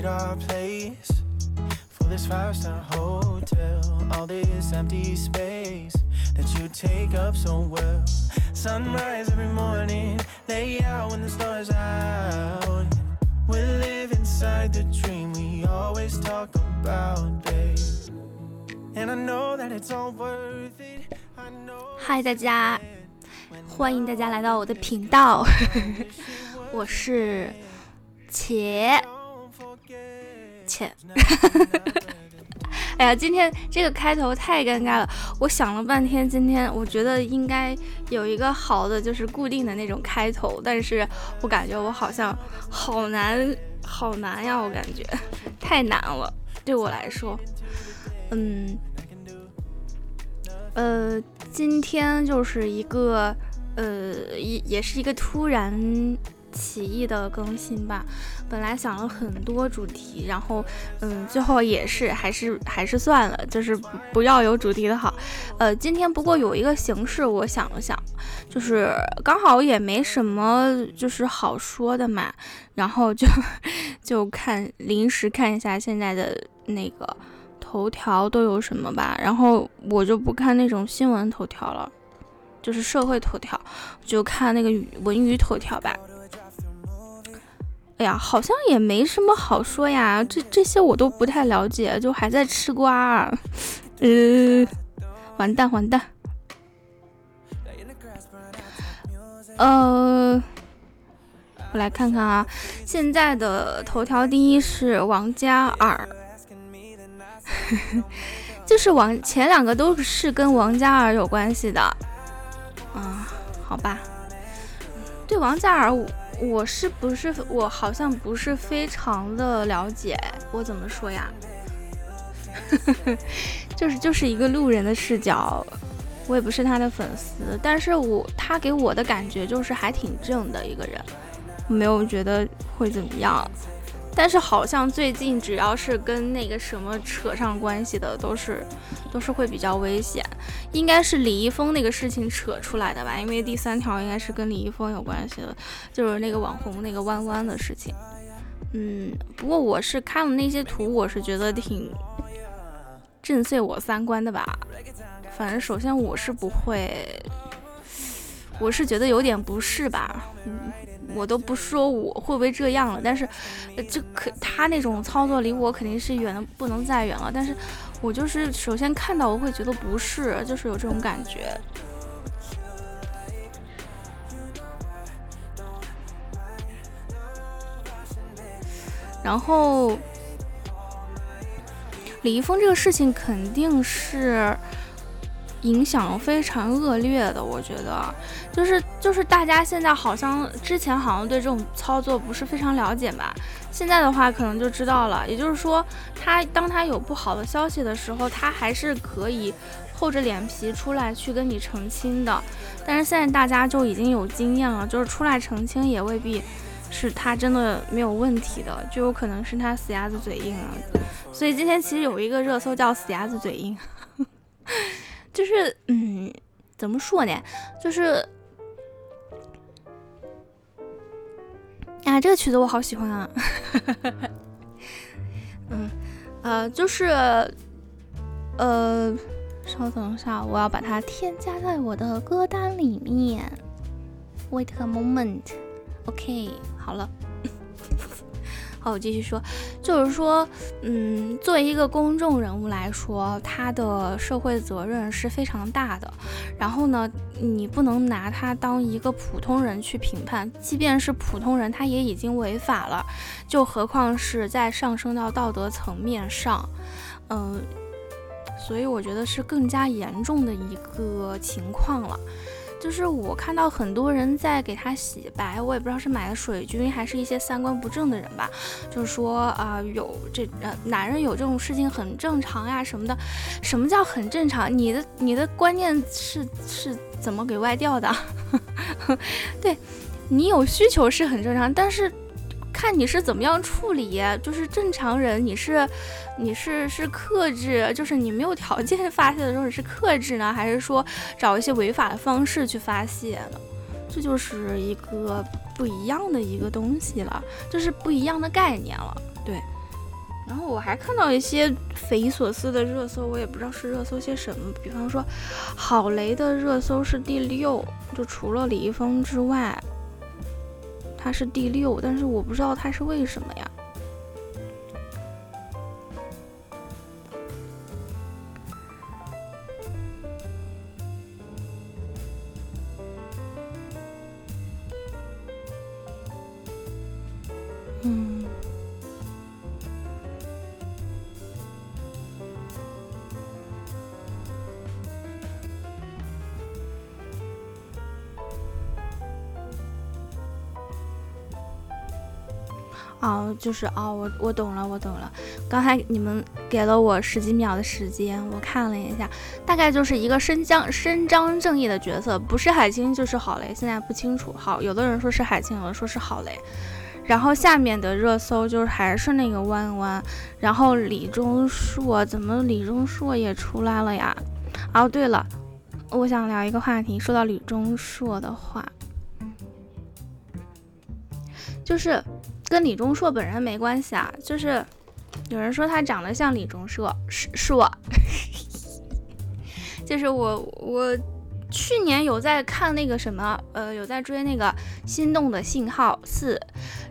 trade our place for this five star hotel. All this empty space that you take up so well. Sunrise every morning, lay out when the stars out. We live inside the dream we always talk about, babe. And I know that it's all worth it. I know. 嗨，大家，欢迎大家来到我的频道，我是且 且，哎呀，今天这个开头太尴尬了，我想了半天，今天我觉得应该有一个好的，就是固定的那种开头，但是我感觉我好像好难，好难呀，我感觉。太难了，对我来说，嗯，呃，今天就是一个，呃，也也是一个突然起义的更新吧。本来想了很多主题，然后，嗯，最后也是还是还是算了，就是不要有主题的好。呃，今天不过有一个形式，我想了想，就是刚好也没什么就是好说的嘛，然后就 就看临时看一下现在的那个头条都有什么吧，然后我就不看那种新闻头条了，就是社会头条，就看那个语文娱头条吧。哎呀，好像也没什么好说呀，这这些我都不太了解，就还在吃瓜，呃，完蛋完蛋，呃，我来看看啊，现在的头条第一是王嘉尔，就是王前两个都是跟王嘉尔有关系的，啊，好吧，对王嘉尔我。我是不是我好像不是非常的了解，我怎么说呀？就是就是一个路人的视角，我也不是他的粉丝，但是我他给我的感觉就是还挺正的一个人，没有觉得会怎么样。但是好像最近只要是跟那个什么扯上关系的，都是都是会比较危险。应该是李易峰那个事情扯出来的吧？因为第三条应该是跟李易峰有关系的，就是那个网红那个弯弯的事情。嗯，不过我是看了那些图，我是觉得挺震碎我三观的吧。反正首先我是不会，我是觉得有点不适吧。嗯。我都不说我会不会这样了，但是，这可他那种操作离我肯定是远的不能再远了。但是我就是首先看到我会觉得不是，就是有这种感觉。然后李易峰这个事情肯定是。影响非常恶劣的，我觉得，就是就是大家现在好像之前好像对这种操作不是非常了解吧，现在的话可能就知道了。也就是说，他当他有不好的消息的时候，他还是可以厚着脸皮出来去跟你澄清的。但是现在大家就已经有经验了，就是出来澄清也未必是他真的没有问题的，就有可能是他死鸭子嘴硬啊。所以今天其实有一个热搜叫“死鸭子嘴硬”。就是，嗯，怎么说呢？就是，啊，这个曲子我好喜欢啊！嗯，呃，就是，呃，稍等一下，我要把它添加在我的歌单里面。Wait a moment，OK，好了。好，我继续说，就是说，嗯，作为一个公众人物来说，他的社会责任是非常大的。然后呢，你不能拿他当一个普通人去评判，即便是普通人，他也已经违法了，就何况是在上升到道德层面上，嗯，所以我觉得是更加严重的一个情况了。就是我看到很多人在给他洗白，我也不知道是买的水军还是一些三观不正的人吧。就是说啊，有这呃男人有这种事情很正常呀什么的。什么叫很正常？你的你的观念是是怎么给歪掉的？对你有需求是很正常，但是。看你是怎么样处理，就是正常人，你是，你是是克制，就是你没有条件 发泄的时候，你是克制呢，还是说找一些违法的方式去发泄呢？这就是一个不一样的一个东西了，就是不一样的概念了。对，然后我还看到一些匪夷所思的热搜，我也不知道是热搜些什么。比方说，郝雷的热搜是第六，就除了李易峰之外，他是第六，但是我不知道他是为什么呀。哦，就是哦，我我懂了，我懂了。刚才你们给了我十几秒的时间，我看了一下，大概就是一个伸张伸张正义的角色，不是海清就是郝雷，现在不清楚。好，有的人说是海清，有的说是郝雷。然后下面的热搜就是还是那个弯弯，然后李钟硕，怎么李钟硕也出来了呀？哦，对了，我想聊一个话题，说到李钟硕的话，就是。跟李钟硕本人没关系啊，就是有人说他长得像李钟硕，是是我，就是我我去年有在看那个什么，呃，有在追那个《心动的信号四》，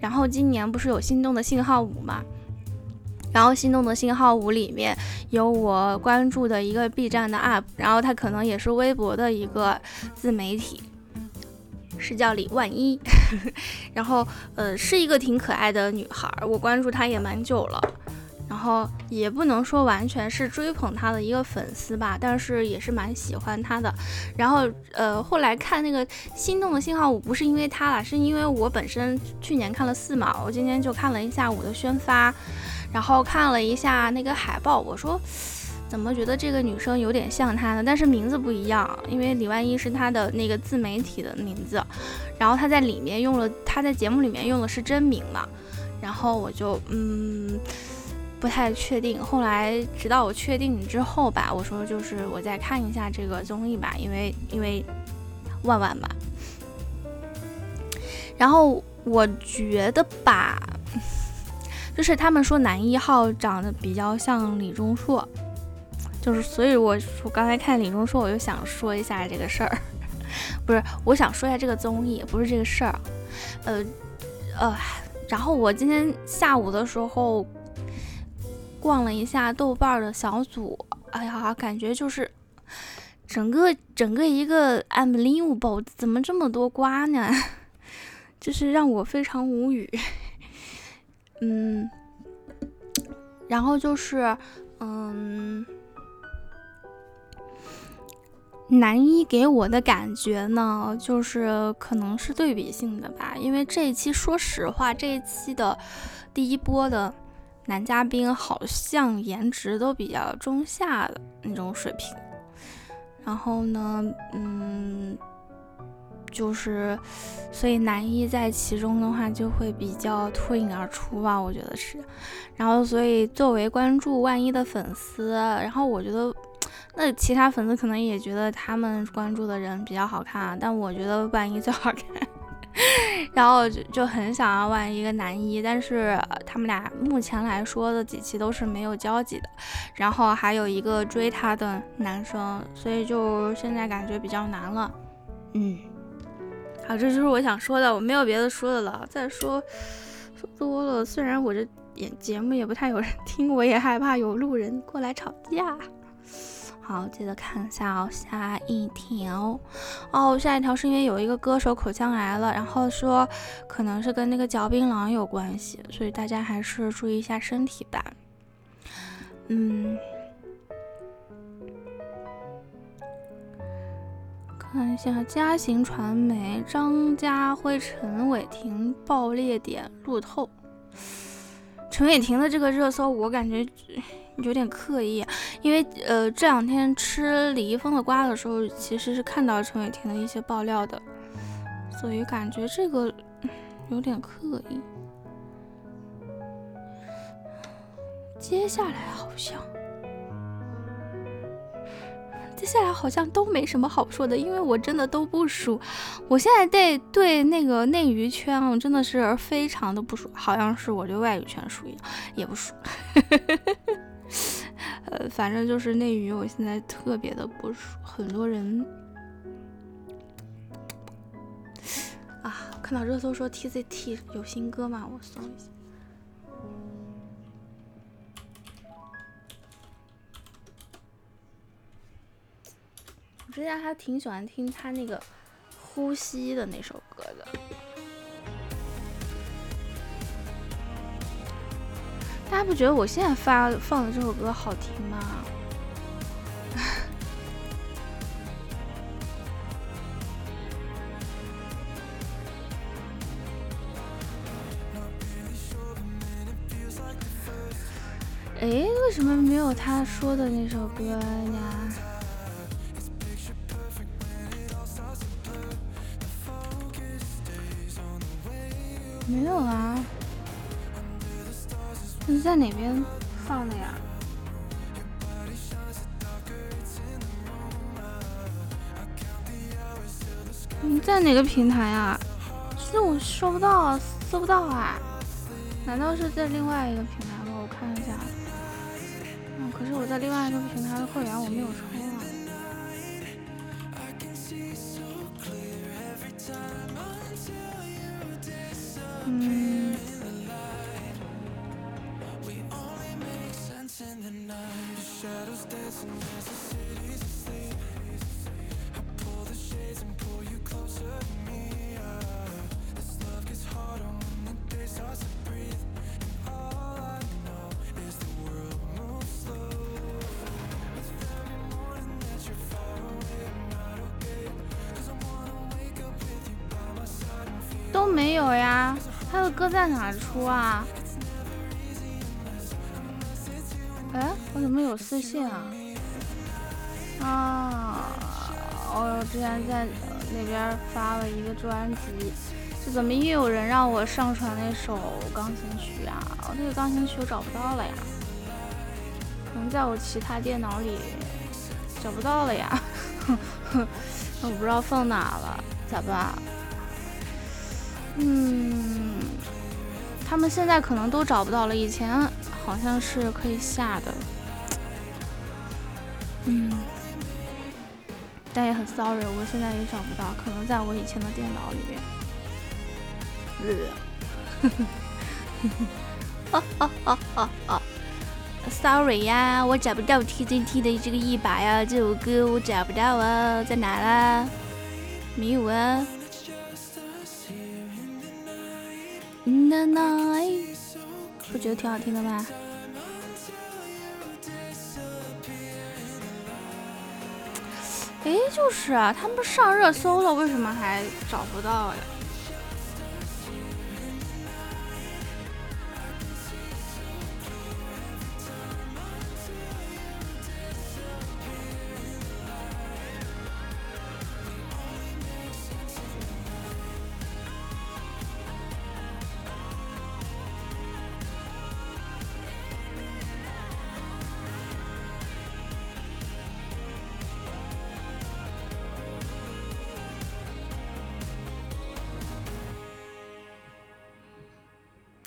然后今年不是有《心动的信号五》嘛，然后《心动的信号五》里面有我关注的一个 B 站的 UP，然后他可能也是微博的一个自媒体。是叫李万一，然后呃是一个挺可爱的女孩，我关注她也蛮久了，然后也不能说完全是追捧她的一个粉丝吧，但是也是蛮喜欢她的。然后呃后来看那个心动的信号五，不是因为她了，是因为我本身去年看了四嘛，我今天就看了一下午的宣发，然后看了一下那个海报，我说。怎么觉得这个女生有点像她呢？但是名字不一样，因为李万一是她的那个自媒体的名字，然后她在里面用了，她在节目里面用的是真名嘛，然后我就嗯不太确定。后来直到我确定之后吧，我说就是我再看一下这个综艺吧，因为因为万万吧。然后我觉得吧，就是他们说男一号长得比较像李钟硕。就是，所以我我刚才看李钟硕，我就想说一下这个事儿，不是，我想说一下这个综艺，不是这个事儿，呃呃，然后我今天下午的时候逛了一下豆瓣的小组，哎呀，感觉就是整个整个一个 unbelievable，怎么这么多瓜呢？就是让我非常无语，嗯，然后就是嗯。男一给我的感觉呢，就是可能是对比性的吧，因为这一期说实话，这一期的第一波的男嘉宾好像颜值都比较中下的那种水平，然后呢，嗯，就是所以男一在其中的话就会比较脱颖而出吧，我觉得是，然后所以作为关注万一的粉丝，然后我觉得。那其他粉丝可能也觉得他们关注的人比较好看啊，但我觉得万一最好看，然后就就很想要万一个男一，但是他们俩目前来说的几期都是没有交集的，然后还有一个追他的男生，所以就现在感觉比较难了。嗯，好，这就是我想说的，我没有别的说的了。再说说多了，虽然我这演节目也不太有人听，我也害怕有路人过来吵架。好，接着看一下哦，下一条哦，下一条是因为有一个歌手口腔癌了，然后说可能是跟那个嚼槟榔有关系，所以大家还是注意一下身体吧。嗯，看一下嘉行传媒，张家辉、陈伟霆爆裂点路透。陈伟霆的这个热搜，我感觉。有点刻意，因为呃这两天吃李易峰的瓜的时候，其实是看到陈伟霆的一些爆料的，所以感觉这个有点刻意。接下来好像，接下来好像都没什么好说的，因为我真的都不熟。我现在对对那个内娱圈啊，真的是非常的不熟，好像是我对外语圈熟一样，也不熟。呵呵呵呃，反正就是内娱，我现在特别的不舒，很多人啊，看到热搜说 TCT 有新歌嘛，我搜一下。我之前还挺喜欢听他那个呼吸的那首歌的。大家不觉得我现在发放的这首歌好听吗？哎，为什么没有他说的那首歌呀？没有啊，在哪边放的呀？你在哪个平台啊？是我收不到，搜不到啊？难道是在另外一个平台吗？我看一下。嗯，可是我在另外一个平台的会员我没有充啊。嗯。都没有呀，他的歌在哪出啊？怎么有私信啊？啊，我之前在那边发了一个专辑，这怎么又有人让我上传那首钢琴曲啊？我那个钢琴曲我找不到了呀，可能在我其他电脑里找不到了呀，我不知道放哪了，咋办？嗯，他们现在可能都找不到了，以前好像是可以下的。嗯，但也很 sorry，我现在也找不到，可能在我以前的电脑里面。呃，哦哦哦哦 s o r r y 呀，我找不到 TZT 的这个一把呀，这首歌我找不到啊，在哪啦？没有啊。The night，不觉得挺好听的吗？哎，就是啊，他们上热搜了，为什么还找不到呀？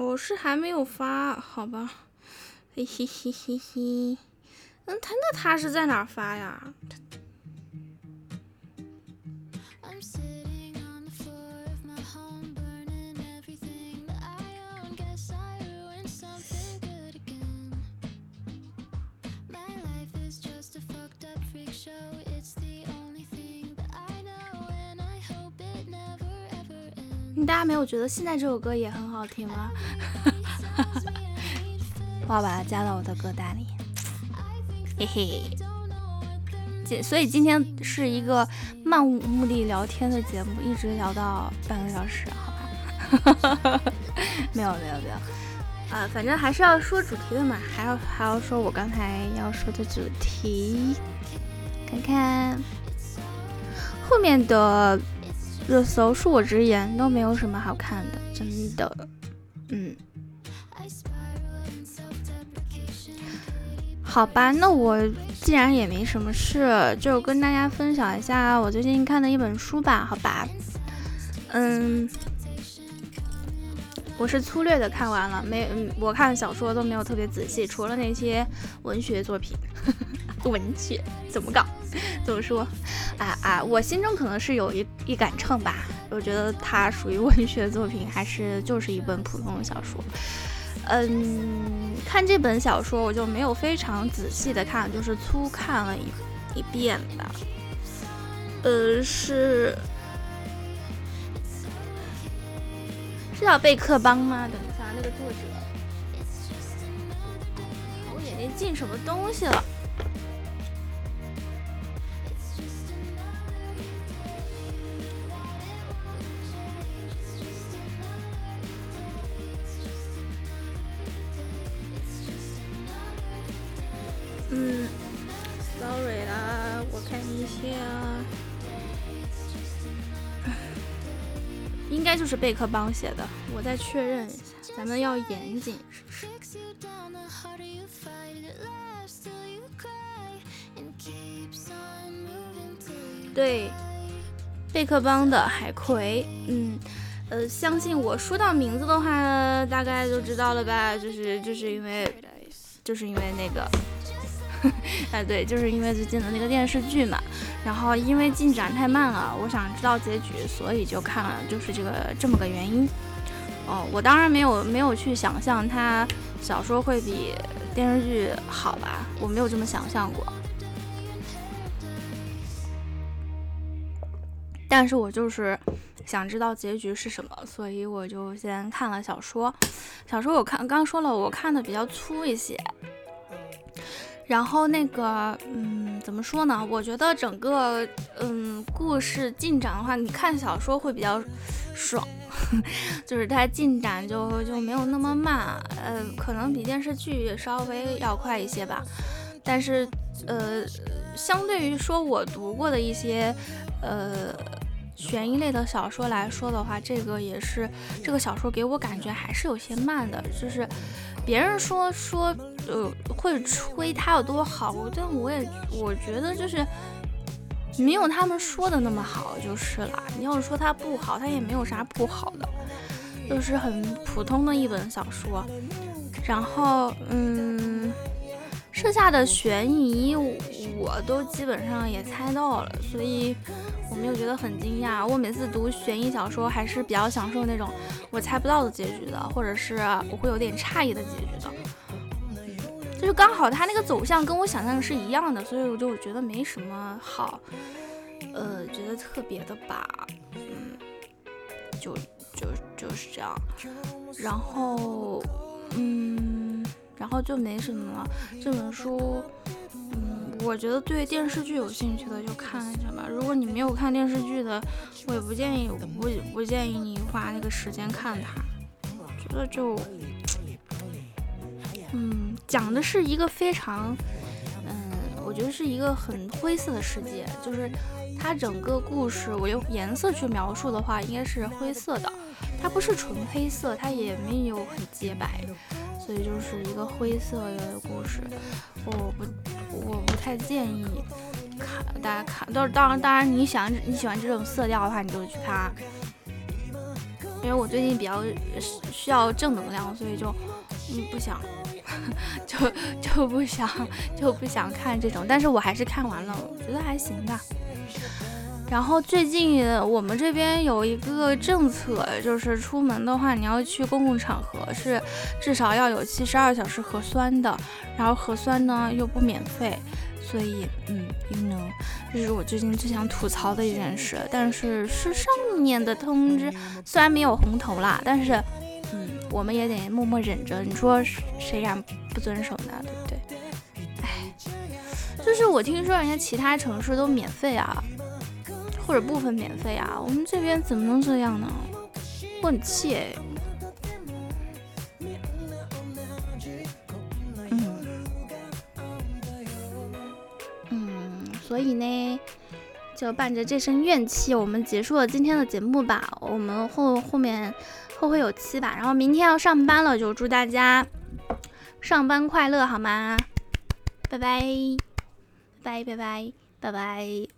我是还没有发，好吧，嘿嘿嘿嘿嘿，那，他那他是在哪发呀？大家没有觉得现在这首歌也很好听吗？我要把它加到我的歌单里，嘿嘿。今所以今天是一个漫无目的聊天的节目，一直聊到半个小时，好吧？没有没有没有，啊，反正还是要说主题的嘛，还要还要说我刚才要说的主题，看看后面的。热搜恕我直言都没有什么好看的，真的，嗯，好吧，那我既然也没什么事，就跟大家分享一下我最近看的一本书吧，好吧？嗯，我是粗略的看完了，没，我看小说都没有特别仔细，除了那些文学作品。呵呵文学怎么搞？怎么说？啊啊！我心中可能是有一一杆秤吧，我觉得它属于文学作品，还是就是一本普通的小说。嗯，看这本小说我就没有非常仔细的看，就是粗看了一一遍吧。呃，是是叫贝克邦吗？等一下，那个作者，我眼睛进什么东西了？贝克邦写的，我再确认一下，咱们要严谨。对，贝克邦的《海葵》，嗯，呃，相信我说到名字的话，大概就知道了吧？就是就是因为，就是因为那个。哎，对，就是因为最近的那个电视剧嘛，然后因为进展太慢了，我想知道结局，所以就看了，就是这个这么个原因。哦，我当然没有没有去想象它小说会比电视剧好吧，我没有这么想象过。但是我就是想知道结局是什么，所以我就先看了小说。小说我看刚说了，我看的比较粗一些。然后那个，嗯，怎么说呢？我觉得整个，嗯，故事进展的话，你看小说会比较爽，就是它进展就就没有那么慢，呃，可能比电视剧稍微要快一些吧。但是，呃，相对于说我读过的一些，呃，悬疑类的小说来说的话，这个也是这个小说给我感觉还是有些慢的，就是别人说说。呃，会吹它有多好，但我也我觉得就是没有他们说的那么好就是了。你要是说它不好，它也没有啥不好的，就是很普通的一本小说。然后，嗯，剩下的悬疑我都基本上也猜到了，所以我没有觉得很惊讶。我每次读悬疑小说还是比较享受那种我猜不到的结局的，或者是我会有点诧异的结局的。就是刚好他那个走向跟我想象的是一样的，所以我就觉得没什么好，呃，觉得特别的吧，嗯，就就就是这样，然后嗯，然后就没什么了。这本书，嗯，我觉得对电视剧有兴趣的就看一下吧。如果你没有看电视剧的，我也不建议，不不建议你花那个时间看它，觉得就。讲的是一个非常，嗯，我觉得是一个很灰色的世界，就是它整个故事，我用颜色去描述的话，应该是灰色的，它不是纯黑色，它也没有很洁白，所以就是一个灰色的故事。我不，我不太建议看，大家看，都是当然，当然你想你喜欢这种色调的话，你就去看，因为我最近比较需要正能量，所以就嗯不想。就就不想就不想看这种，但是我还是看完了，我觉得还行吧。然后最近我们这边有一个政策，就是出门的话，你要去公共场合是至少要有七十二小时核酸的，然后核酸呢又不免费，所以嗯，you know，这是我最近最想吐槽的一件事。但是是上面的通知，虽然没有红头啦，但是嗯。我们也得默默忍着，你说谁敢不遵守呢？对不对？哎，就是我听说人家其他城市都免费啊，或者部分免费啊，我们这边怎么能这样呢？我很气哎。嗯，所以呢，就伴着这身怨气，我们结束了今天的节目吧。我们后后面。后会有期吧，然后明天要上班了，就祝大家上班快乐，好吗？拜拜。拜拜拜拜拜拜。